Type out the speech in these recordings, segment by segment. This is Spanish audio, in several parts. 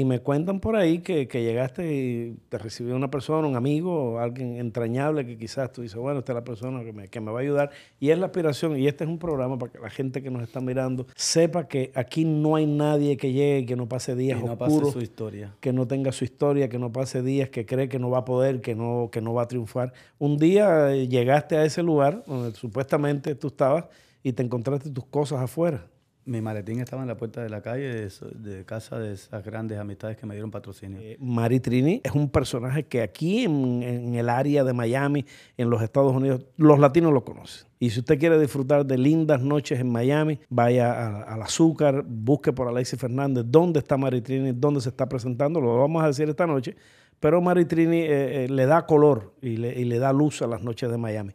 y me cuentan por ahí que, que, llegaste y te recibió una persona, un amigo, alguien entrañable que quizás tú dices, bueno, esta es la persona que me, que me va a ayudar. Y es la aspiración, y este es un programa para que la gente que nos está mirando sepa que aquí no hay nadie que llegue, que no pase días que no oscuros, pase su historia. que no tenga su historia, que no pase días, que cree que no va a poder, que no, que no va a triunfar. Un día eh, llegaste a ese lugar donde supuestamente tú estabas y te encontraste tus cosas afuera. Mi maletín estaba en la puerta de la calle de, casa de esas grandes amistades que me dieron patrocinio. Eh, Mari Trini es un personaje que aquí en, el área de Miami, en los Estados Unidos, los latinos lo conocen. Y si usted quiere disfrutar de lindas noches en Miami, vaya al azúcar, busque por Alexis Fernández dónde está Mari Trini, dónde se está presentando, lo vamos a decir esta noche. Pero Mari Trini eh, eh, le da color y le da luz a las noches de Miami.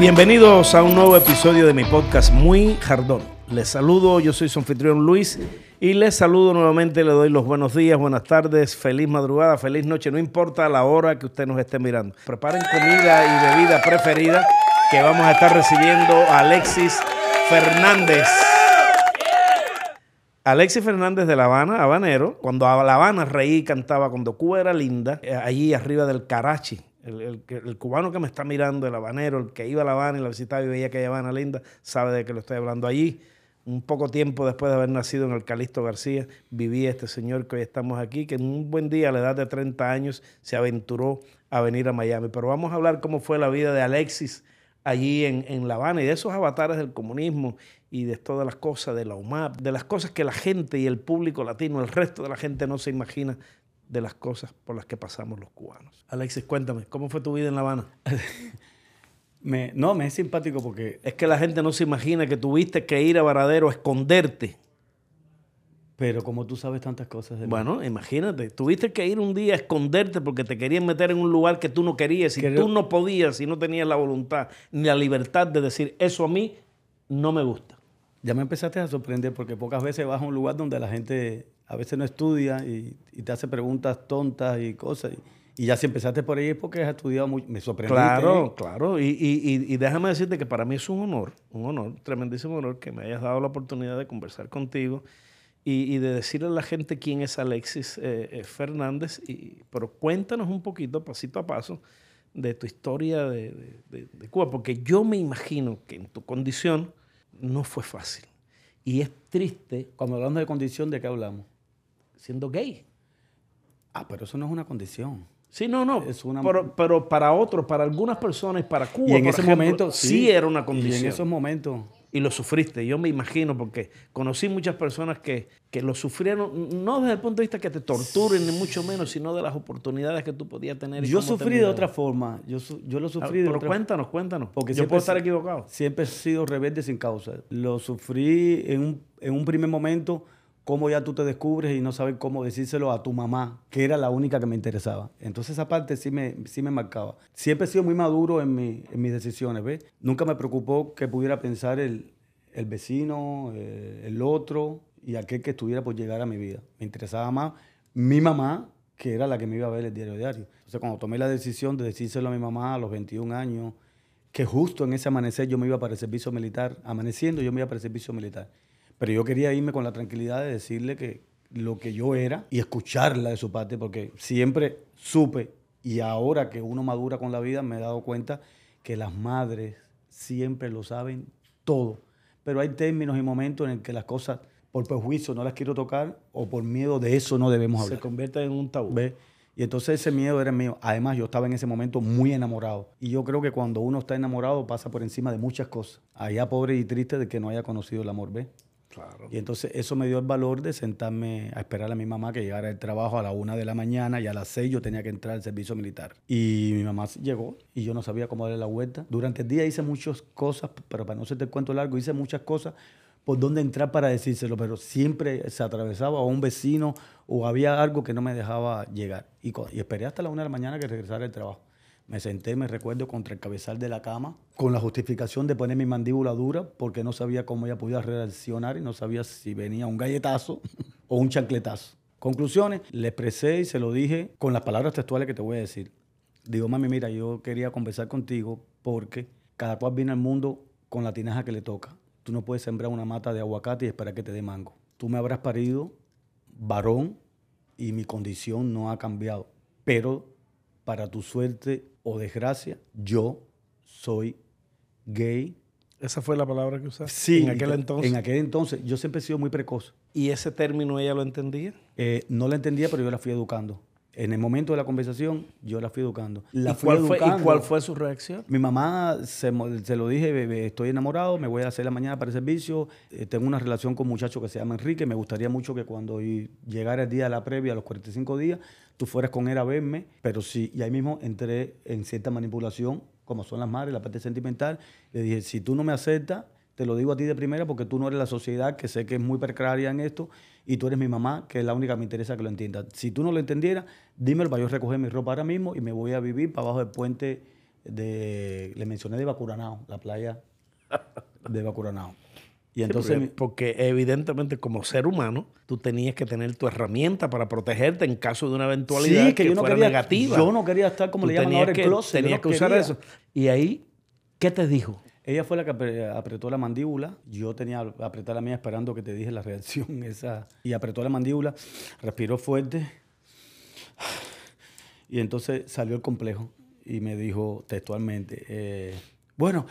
Bienvenidos a un nuevo episodio de mi podcast Muy Jardón. Les saludo, yo soy su anfitrión Luis y les saludo nuevamente, le doy los buenos días, buenas tardes, feliz madrugada, feliz noche, no importa la hora que usted nos esté mirando. Preparen comida y bebida preferida que vamos a estar recibiendo a Alexis Fernández. Alexis Fernández de La Habana, habanero, cuando a La Habana reí cantaba cuando Cuba era linda, eh, allí arriba del Carachi, el, el, cubano que me está mirando, el habanero, el que iba a La Habana y la visitaba y veía aquella Habana linda, sabe de qué lo estoy hablando allí. Un poco tiempo después de haber nacido en el Calixto García, vivía este señor que hoy estamos aquí, que en un buen día, a la edad de 30 años, se aventuró a venir a Miami. Pero vamos a hablar cómo fue la vida de Alexis allí en, en La Habana y de esos avatares del comunismo y de todas las cosas de la UMAP, de las cosas que la gente y el público latino, el resto de la gente no se imagina de las cosas por las que pasamos los cubanos. Alexis, cuéntame, ¿cómo fue tu vida en La Habana? me, no, me es simpático porque... Es que la gente no se imagina que tuviste que ir a Varadero a esconderte. Pero como tú sabes tantas cosas de mí. Bueno, imagínate, tuviste que ir un día a esconderte porque te querían meter en un lugar que tú no querías y Creo... tú no podías y no tenías la voluntad ni la libertad de decir, eso a mí no me gusta. Ya me empezaste a sorprender porque pocas veces vas a un lugar donde la gente a veces no estudia y, y te hace preguntas tontas y cosas. Y, y, ya si empezaste por ahí es porque has estudiado mucho. Me sorprendió. Claro, claro. Y, y, déjame decirte que para mí es un honor, un honor, tremendísimo honor que me hayas dado la oportunidad de conversar contigo y, de decirle a la gente quién es Alexis eh, eh, Fernández. Y, pero cuéntanos un poquito, pasito a paso, de tu historia de, de, de, de Cuba, porque yo me imagino que en tu condición no fue fácil. Y es triste. Cuando hablamos de condición, ¿de qué hablamos? siendo gay. Ah, pero eso no es una condición. Sí, no, no. Es una... pero, pero, para otros, para algunas personas, para Cuba, y en ese ejemplo, momento sí, sí, era una condición. Y en esos momentos. Y lo sufriste, yo me imagino, porque conocí muchas personas que, que lo sufrieron, no desde el punto de vista que te torturen, ni mucho menos, sino de las oportunidades que tú podías tener. yo sufrí de otra forma, yo, yo lo sufrí ah, de pero otra cuéntanos, cuéntanos, porque yo puedo estar equivocado. Siempre he sido rebelde sin causa. Lo sufrí en un, en un primer momento cómo ya tú te descubres y no sabes cómo decírselo a tu mamá, que era la única que me interesaba. Entonces esa parte sí me, sí me marcaba. Siempre he sido muy maduro en, mi, en mis decisiones, ¿ves? Nunca me preocupó que pudiera pensar el, el vecino, eh, el otro y aquel que estuviera por llegar a mi vida. Me interesaba más mi mamá, que era la que me iba a ver el diario diario. Entonces cuando tomé la decisión de decírselo a mi mamá a los 21 años, que justo en ese amanecer yo me iba para el servicio militar, amaneciendo yo me iba para el servicio militar. Pero yo quería irme con la tranquilidad de decirle que lo que yo era y escucharla de su parte, porque siempre supe y ahora que uno madura con la vida me he dado cuenta que las madres siempre lo saben todo. Pero hay términos y momentos en el que las cosas por prejuicio no las quiero tocar o por miedo de eso no debemos hablar. Se convierte en un tabú. ¿Ves? Y entonces ese miedo era mío. Además, yo estaba en ese momento muy enamorado. Y yo creo que cuando uno está enamorado pasa por encima de muchas cosas. Allá pobre y triste de que no haya conocido el amor, ¿ves? Claro. Y entonces eso me dio el valor de sentarme a esperar a mi mamá que llegara del trabajo a la una de la mañana y a las seis yo tenía que entrar al servicio militar. Y mi mamá llegó y yo no sabía cómo darle la vuelta. Durante el día hice muchas cosas, pero para no hacerte el cuento largo, hice muchas cosas por dónde entrar para decírselo, pero siempre se atravesaba a un vecino o había algo que no me dejaba llegar. Y, y esperé hasta la una de la mañana que regresara del trabajo. Me senté, me recuerdo, contra el cabezal de la cama, con la justificación de poner mi mandíbula dura, porque no sabía cómo ella podía reaccionar y no sabía si venía un galletazo o un chancletazo. Conclusiones, le expresé y se lo dije con las palabras textuales que te voy a decir. Digo, mami, mira, yo quería conversar contigo porque cada cual viene al mundo con la tinaja que le toca. Tú no puedes sembrar una mata de aguacate y esperar que te dé mango. Tú me habrás parido varón y mi condición no ha cambiado. Pero para tu suerte o desgracia, yo soy gay. Esa fue la palabra que usaste. Sí, en aquel entonces. En aquel entonces, yo siempre he sido muy precoz. ¿Y ese término ella lo entendía? Eh, no la entendía, pero yo la fui educando. En el momento de la conversación, yo la fui educando. La ¿Y, fui cuál fue, ¿Y educando. cuál fue su reacción? Mi mamá se, lo dije, bebé, estoy enamorado, me voy a hacer la mañana para el servicio, eh, tengo una relación con un muchacho que se llama Enrique, me gustaría mucho que cuando llegara el día de la previa, a los 45 días, tú fueras con él a verme, pero sí, y ahí mismo entré en cierta manipulación, como son las madres, la parte sentimental, le dije, si tú no me aceptas, te lo digo a ti de primera porque tú no eres la sociedad, que sé que es muy precaria en esto, y tú eres mi mamá, que es la única que me interesa que lo entienda. Si tú no lo entendieras, dímelo para yo recoger mi ropa ahora mismo y me voy a vivir para abajo del puente de, le mencioné de Bacuranao, la playa de Bacuranao. Y entonces, porque, porque evidentemente como ser humano, tú tenías que tener tu herramienta para protegerte en caso de una eventualidad Sí, que, que yo no fuera quería- negativa. yo no quería estar como Tú le llaman ahora el closet, Tenías no que usar eso. Y ahí, ¿qué te dijo? Ella fue la que apre- apretó la mandíbula. Yo tenía apretar la mía esperando que te dije la reacción esa. Y apretó la mandíbula, respiró fuerte. Y entonces salió el complejo y me dijo textualmente, eh, bueno,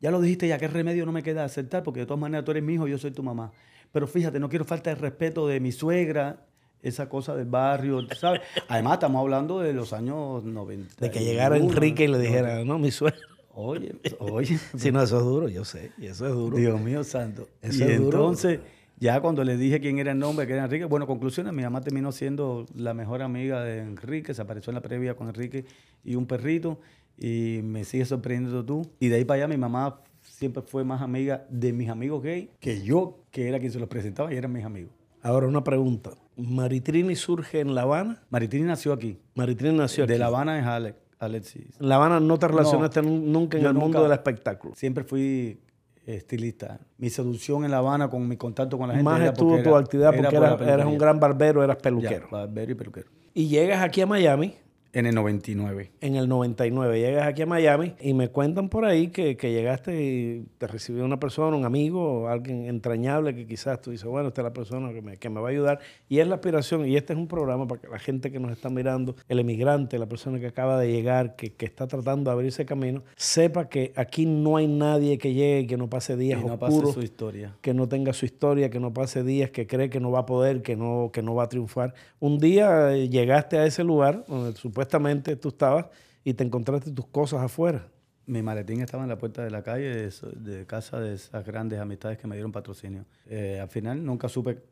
ya lo dijiste, ya qué remedio no me queda aceptar, porque de todas maneras tú eres mi hijo, yo soy tu mamá. Pero fíjate, no quiero falta de respeto de mi suegra, esa cosa del barrio, ¿sabes? Además, estamos hablando de los años 90. De que llegara Enrique y le dijera, no, mi suegro. Oye, oye. Si no, eso es duro, yo sé, y eso es duro. Dios mío santo. Eso y es duro. entonces, ya cuando le dije quién era el nombre, que era Enrique, bueno, conclusiones, mi mamá terminó siendo la mejor amiga de Enrique, se apareció en la previa con Enrique y un perrito, y me sigue sorprendiendo tú. Y de ahí para allá mi mamá siempre fue más amiga de mis amigos gay que yo, que era quien se los presentaba y eran mis amigos. Ahora una pregunta. ¿Maritrini surge en La Habana? Maritini nació aquí. Maritrini nació aquí. De La Habana es Alex, Alexis. La Habana no te relacionaste nun- nunca en el mundo del espectáculo. Siempre fui estilista. Mi seducción en La Habana con mi contacto con la gente Más era estuvo tu era- actividad era porque por la eras, un gran barbero, eras Ya, peluquero. barbero y peluquero. Y llegas aquí a Miami En el 99. en el 99. Llegas aquí a Miami y me cuentan por ahí que, que llegaste y te recibió una persona, un amigo, alguien entrañable que quizás tú dices, bueno, esta es la persona que me, que me va a ayudar. Y es la aspiración, y este es un programa para que la gente que nos está mirando, el emigrante, la persona que acaba de llegar, que, que está tratando de abrirse camino, sepa que aquí no hay nadie que llegue y que no pase días no pase oscuros su historia. que no tenga su historia, que no pase días, que cree que no va a poder, que no, que no va a triunfar. Un día eh, llegaste a ese lugar donde supuestamente tú estabas y te encontraste tus cosas afuera. Mi maletín estaba en la puerta de la calle de, casa de esas grandes amistades que me dieron patrocinio. Eh, al final nunca supe,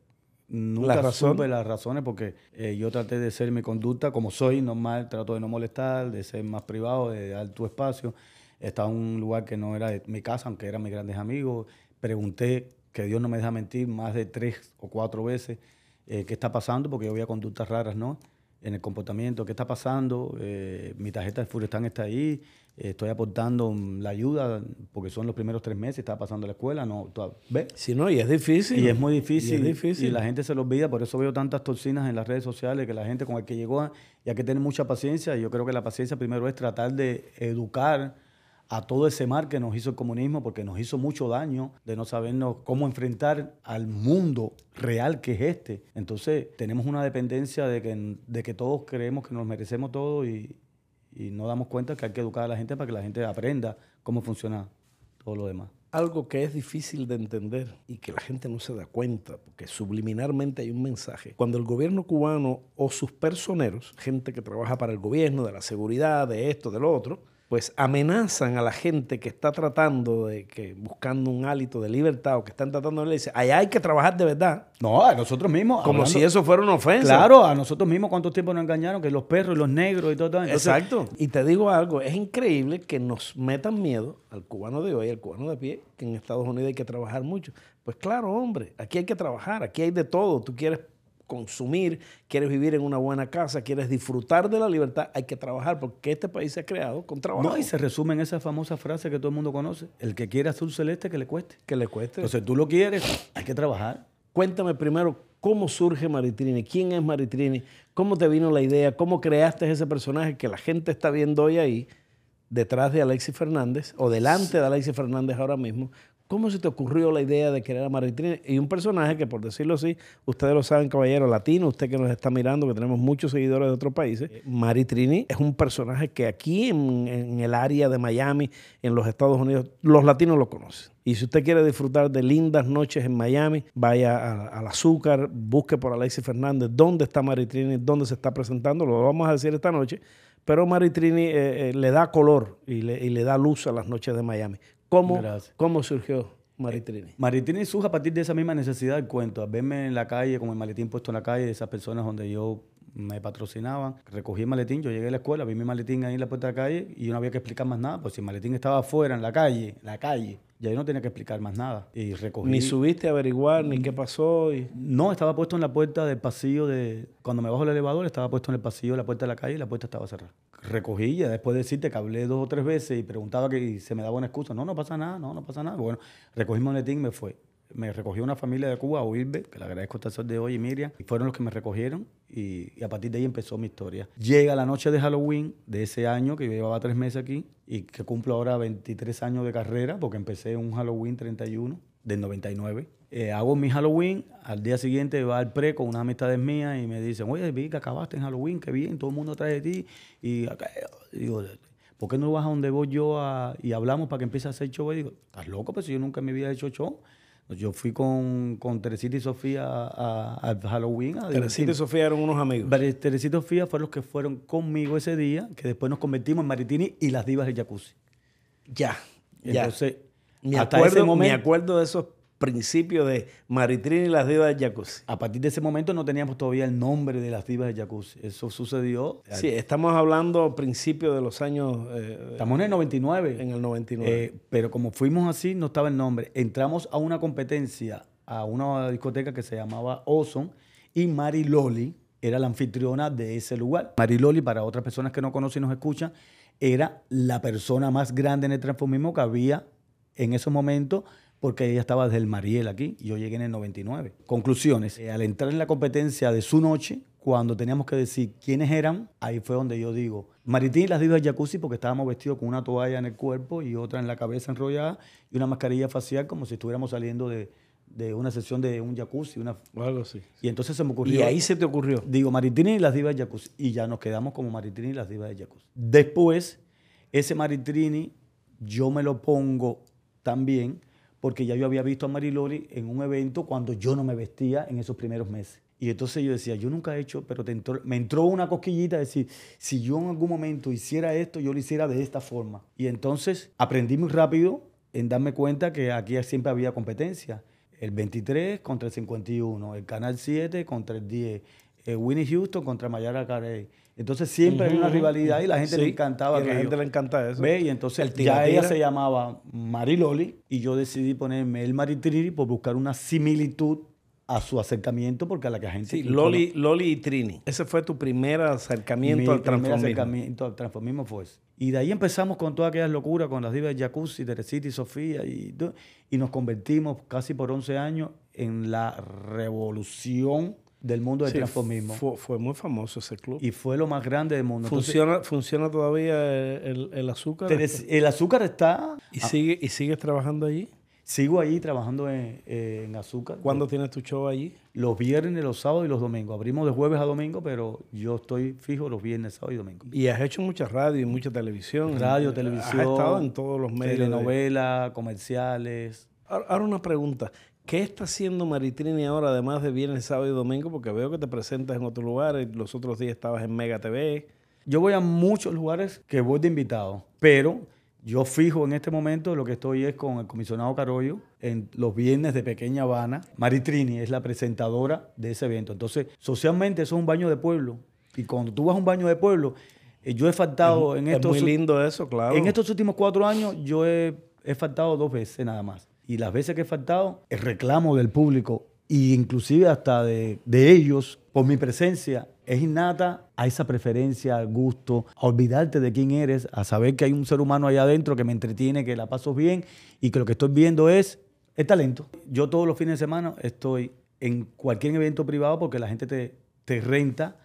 nunca ¿La razón? supe las razones porque eh, yo traté de ser mi conducta como soy normal, trato de no molestar, de ser más privado, de dar tu espacio. Estaba en un lugar que no era de mi casa, aunque eran mis grandes amigos. Pregunté, que Dios no me deja mentir, más de tres o cuatro veces eh, qué está pasando, porque yo había conductas raras, ¿no? En el comportamiento, qué está pasando. Eh, mi tarjeta de Furestán está ahí. eh, estoy aportando la ayuda, porque son los primeros tres meses, estaba pasando la escuela, ¿no? ¿Ves? Si no, y es difícil. Y es muy difícil. Y es difícil. y la gente se lo olvida, por eso veo tantas toxinas en las redes sociales, que la gente con el que llegó, y hay que tener mucha paciencia. y Yo creo que la paciencia primero es tratar de educar a todo ese mar que nos hizo el comunismo, porque nos hizo mucho daño de no sabernos cómo enfrentar al mundo real que es este. Entonces, tenemos una dependencia de que, de que todos creemos que nos merecemos todo y, y no damos cuenta que hay que educar a la gente para que la gente aprenda cómo funciona todo lo demás. Algo que es difícil de entender y que la gente no se da cuenta, porque subliminarmente hay un mensaje. Cuando el gobierno cubano o sus personeros, gente que trabaja para el gobierno, de la seguridad, de esto, de lo otro, pues amenazan a la gente que está tratando de que buscando un hálito de libertad o que están tratando de decir, allá hay que trabajar de verdad, No, a nosotros mismos. como hablando- si eso fuera una ofensa. Claro, a nosotros mismos cuánto tiempo nos engañaron, que los perros y los negros y todo. todo. Entonces, Exacto. Y te digo algo, es increíble que nos metan miedo al cubano de hoy, al cubano de pie, que en Estados Unidos hay que trabajar mucho. Pues claro, hombre, aquí hay que trabajar, aquí hay de todo. Tú quieres consumir, quieres vivir en una buena casa, quieres disfrutar de la libertad, hay que trabajar porque este país se ha creado con trabajo. No, y se resume en esa famosa frase que todo el mundo conoce. El que quiere azul celeste, que le cueste. Que le cueste. Entonces tú lo quieres, hay que trabajar. cuéntame primero cómo surge Maritrini, quién es Maritrini, cómo te vino la idea, cómo creaste ese personaje que la gente está viendo hoy ahí, detrás de Alexis Fernández o delante de Alexis Fernández ahora mismo. ¿Cómo se te ocurrió la idea de crear a Maritrini? Y un personaje que, por decirlo así, ustedes lo saben, caballero latino, usted que nos está mirando, que tenemos muchos seguidores de otros países, Maritrini es un personaje que aquí en, el área de Miami, en los Estados Unidos, los latinos lo conocen. Y si usted quiere disfrutar de lindas noches en Miami, vaya al azúcar, busque por Alexis Fernández dónde está Maritrini, dónde se está presentando, lo vamos a decir esta noche, pero Maritrini eh, eh, le da color y le, y le, da luz a las noches de Miami. ¿Cómo, ¿Cómo surgió Maritrini? Maritrini surge a partir de esa misma necesidad del cuento, a verme en la calle, como el maletín puesto en la calle, de esas personas donde yo me patrocinaban, recogí el maletín, yo llegué a la escuela, vi mi maletín ahí en la puerta de la calle y yo no había que explicar más nada, pues si el maletín estaba afuera, en la calle, en la calle, ya yo no tenía que explicar más nada. Y recogí. Ni subiste a averiguar, ni qué pasó. Y... No, estaba puesto en la puerta del pasillo de. Cuando me bajo el elevador, estaba puesto en el pasillo de la puerta de la calle y la puerta estaba cerrada. Recogí ya después de decirte que hablé dos o tres veces y preguntaba que se me daba una excusa. No, no pasa nada, no, no pasa nada. Bueno, recogí mi maletín y me fue me recogió una familia de Cuba, Oirbe, que le agradezco hasta el sol de hoy, y Miriam, y fueron los que me recogieron y, a partir de ahí empezó mi historia. Llega la noche de Halloween de ese año, que yo llevaba tres meses aquí, y que cumplo ahora 23 años de carrera, porque empecé un Halloween 31 del 99. Eh, hago mi Halloween, al día siguiente va al pre con unas amistades mías y me dicen, oye, vi que acabaste en Halloween, qué bien, todo el mundo trae de ti. Y, digo, ¿por qué no vas a donde voy yo y hablamos para que empiece a hacer show? Y digo, ¿estás loco? Pues si yo nunca en mi vida he hecho show. Yo fui con, con Teresita y Sofía a, Halloween. Teresita y Sofía eran unos amigos. Teresita y Sofía fueron los que fueron conmigo ese día, que después nos convertimos en Maritini y las divas del jacuzzi. Ya, Entonces, ya. hasta ese momento, me acuerdo de esos principio de Maritrini y las divas de jacuzzi. A partir de ese momento no teníamos todavía el nombre de las divas de jacuzzi. Eso sucedió. Sí, estamos hablando principio de los años... Eh, estamos en el 99. En el 99. Eh, pero como fuimos así, no estaba el nombre. Entramos a una competencia, a una discoteca que se llamaba Ozone y Mari Loli era la anfitriona de ese lugar. Mari Loli, para otras personas que no conocen y nos escuchan, era la persona más grande en el transformismo que había en esos momentos porque ella estaba desde el Mariel aquí y yo llegué en el 99. Conclusiones. Eh, al entrar en la competencia de su noche, cuando teníamos que decir quiénes eran, ahí fue donde yo digo, Maritín y las divas jacuzzi porque estábamos vestidos con una toalla en el cuerpo y otra en la cabeza enrollada y una mascarilla facial como si estuviéramos saliendo de, una sesión de un jacuzzi. Una... algo así. Y entonces se me ocurrió... Y ahí se te ocurrió. Digo, Maritini y las divas jacuzzi. Y ya nos quedamos como Maritini y las divas de jacuzzi. Después, ese Maritini yo me lo pongo también porque ya yo había visto a Mariloli en un evento cuando yo no me vestía en esos primeros meses. Y entonces yo decía, yo nunca he hecho, pero me entró una cosquillita de decir, si yo en algún momento hiciera esto, yo lo hiciera de esta forma. Y entonces aprendí muy rápido en darme cuenta que aquí siempre había competencia. El 23 contra el 51, el Canal 7 contra el 10, el Winnie Houston contra Mayara Carey. Entonces siempre había una rivalidad y la gente le encantaba. Y la gente le encanta eso. ¿Ve? Y entonces ya ella se llamaba Mariloli y yo decidí ponerme el Maritrini por buscar una similitud a su acercamiento porque a la que la gente... Sí, Loli, Loli y Trini. Ese fue tu primer acercamiento al transformismo. Mi primer acercamiento al transformismo fue ese. Y de ahí empezamos con todas aquellas locuras, con las divas de Jacuzzi, Teresita y Sofía, y, y nos convertimos casi por 11 años en la revolución del mundo del transformismo. Fue, muy famoso ese club. Y fue lo más grande del mundo. ¿Funciona, ¿funciona todavía el, azúcar? El azúcar está... ¿Y, sigue, ¿Y sigues trabajando allí? Sigo allí trabajando en, azúcar. ¿Cuándo tienes tu show allí? Los viernes, los sábados y los domingos. Abrimos de jueves a domingo, pero yo estoy fijo los viernes, sábados y domingos. Y has hecho mucha radio y mucha televisión. Radio, televisión. Has estado en todos los medios. Telenovelas, comerciales. Ahora una pregunta. ¿Qué está haciendo Maritrini ahora, además de viernes, sábado y domingo? Porque veo que te presentas en otros lugares. Los otros días estabas en Mega TV. Yo voy a muchos lugares que voy de invitado, pero yo fijo en este momento lo que estoy es con el comisionado Carollo en los viernes de Pequeña Habana. Maritrini es la presentadora de ese evento. Entonces, socialmente eso es un baño de pueblo. Y cuando tú vas a un baño de pueblo, eh, yo he faltado en estos... Es muy lindo eso, claro. En estos últimos cuatro años yo he, he faltado dos veces nada más y las veces que he faltado, el reclamo del público e inclusive hasta de, ellos por mi presencia es innata a esa preferencia, al gusto, a olvidarte de quién eres, a saber que hay un ser humano allá adentro que me entretiene, que la paso bien y que lo que estoy viendo es el talento. Yo todos los fines de semana estoy en cualquier evento privado porque la gente te, te renta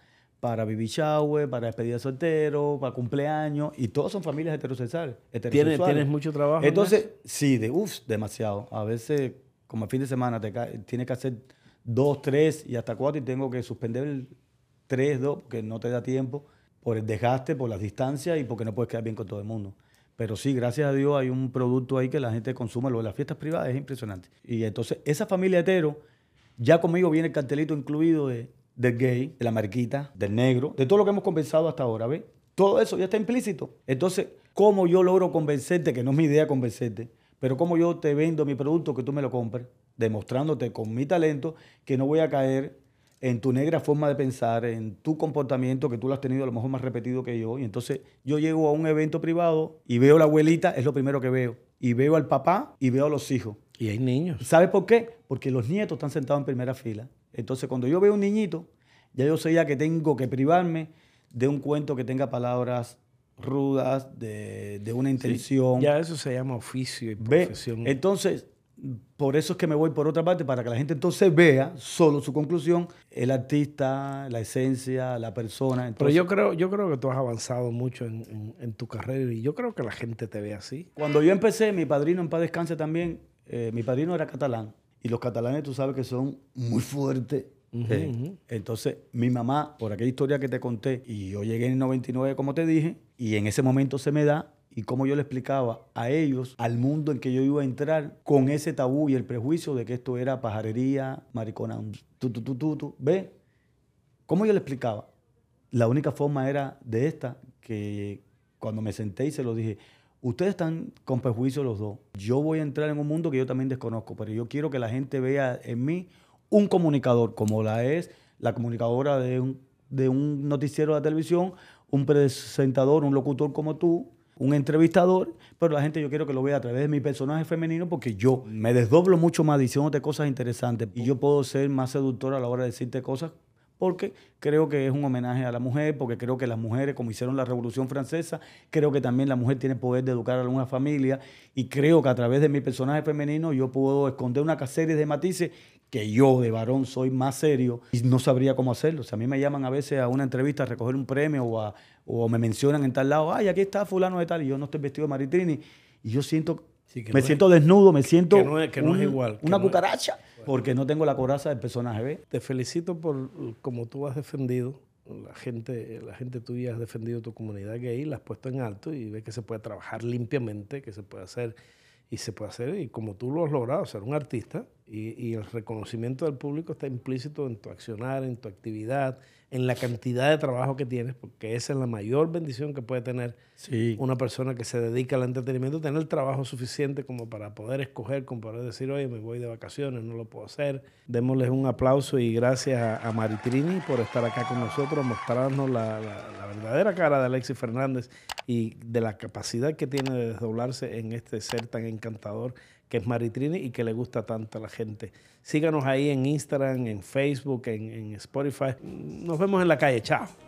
para baby shower, para despedida de soltero, para cumpleaños, y todos son familias heterosexuales. ¿Tienes, heterosexuales. ¿Tienes mucho trabajo? en Entonces, sí, de uff, demasiado. A veces, como el fin de semana, te tienes que hacer dos, tres y hasta cuatro y tengo que suspender el tres, dos, porque no te da tiempo por el desgaste, por las distancias y porque no puedes quedar bien con todo el mundo. Pero sí, gracias a Dios hay un producto ahí que la gente consume. Lo de las fiestas privadas es impresionante. Y entonces, esa familia hetero, ya conmigo viene el cartelito incluido de, del gay, de la marquita, del negro, de todo lo que hemos conversado hasta ahora, ¿ves? Todo eso ya está implícito. Entonces, ¿cómo yo logro convencerte, que no es mi idea convencerte, pero cómo yo te vendo mi producto que tú me lo compres, demostrándote con mi talento que no voy a caer en tu negra forma de pensar, en tu comportamiento, que tú lo has tenido a lo mejor más repetido que yo. Y entonces yo llego a un evento privado y veo a la abuelita, es lo primero que veo. Y veo al papá y veo a los hijos. Y hay niños. ¿Sabe por qué? Porque los nietos están sentados en primera fila. Entonces, cuando yo veo un niñito, ya yo sé ya que tengo que privarme de un cuento que tenga palabras rudas, de, de una intención. Ya eso se llama oficio y ¿Ve? profesión. Entonces, por eso es que me voy por otra parte, para que la gente entonces vea solo su conclusión, el artista, la esencia, la persona. Pero Entonces, yo creo, yo creo que tú has avanzado mucho en, en- en tu carrera y yo creo que la gente te ve así. Cuando yo empecé, mi padrino en paz descanse también, eh, mi padrino era catalán. Y los catalanes tú sabes que son muy fuertes. Eh, Entonces, mi mamá, por aquella historia que te conté, y yo llegué en el 99, como te dije, y en ese momento se me da, y como yo le explicaba a ellos, al mundo en que yo iba a entrar, con ese tabú y el prejuicio de que esto era pajarería, maricona, tu, tu, tu, tu, tu. ¿Ve? ¿Cómo yo le explicaba? La única forma era de esta, que cuando me senté y se lo dije, ustedes están con prejuicio los dos. Yo voy a entrar en un mundo que yo también desconozco, pero yo quiero que la gente vea en mí un comunicador, como la es la comunicadora de un, de un noticiero de televisión, un presentador, un locutor como tú, un entrevistador, pero la gente yo quiero que lo vea a través de mi personaje femenino porque yo me desdoblo mucho más diciéndote cosas interesantes y yo puedo ser más seductor a la hora de decirte cosas porque creo que es un homenaje a la mujer, porque creo que las mujeres, como hicieron la Revolución Francesa, creo que también la mujer tiene poder de educar a una familia y creo que a través de mi personaje femenino yo puedo esconder una serie de matices que yo de varón soy más serio y no sabría cómo hacerlo. O sea, a mí me llaman a veces a una entrevista a recoger un premio o, a- o me mencionan en tal lado, ay, aquí está fulano de tal y yo no estoy vestido de Maritrini y yo siento, Sí, me no es- siento desnudo, me siento que no es- que no es igual, que una es- cucaracha, porque no tengo la coraza del personaje, ¿ves? Te felicito por como tú has defendido, la gente, la gente tuya has defendido tu comunidad gay, la has puesto en alto y ves que se puede trabajar limpiamente, que se puede hacer y se puede hacer y como tú lo has logrado, ser un artista y, y el reconocimiento del público está implícito en tu accionar, en tu actividad, en la cantidad de trabajo que tienes, porque esa es la mayor bendición que puede tener Sí. una persona que se dedica al entretenimiento, tener el trabajo suficiente como para poder escoger, como para decir, oye, me voy de vacaciones, no lo puedo hacer. Démosles un aplauso y gracias a, a Maritrini por estar acá con nosotros, mostrarnos la, la- la verdadera cara de Alexis Fernández y de la capacidad que tiene de desdoblarse en este ser tan encantador que es Maritrini y que le gusta tanto a la gente. Síganos ahí en Instagram, en Facebook, en, en Spotify. Nos vemos en la calle. Chao.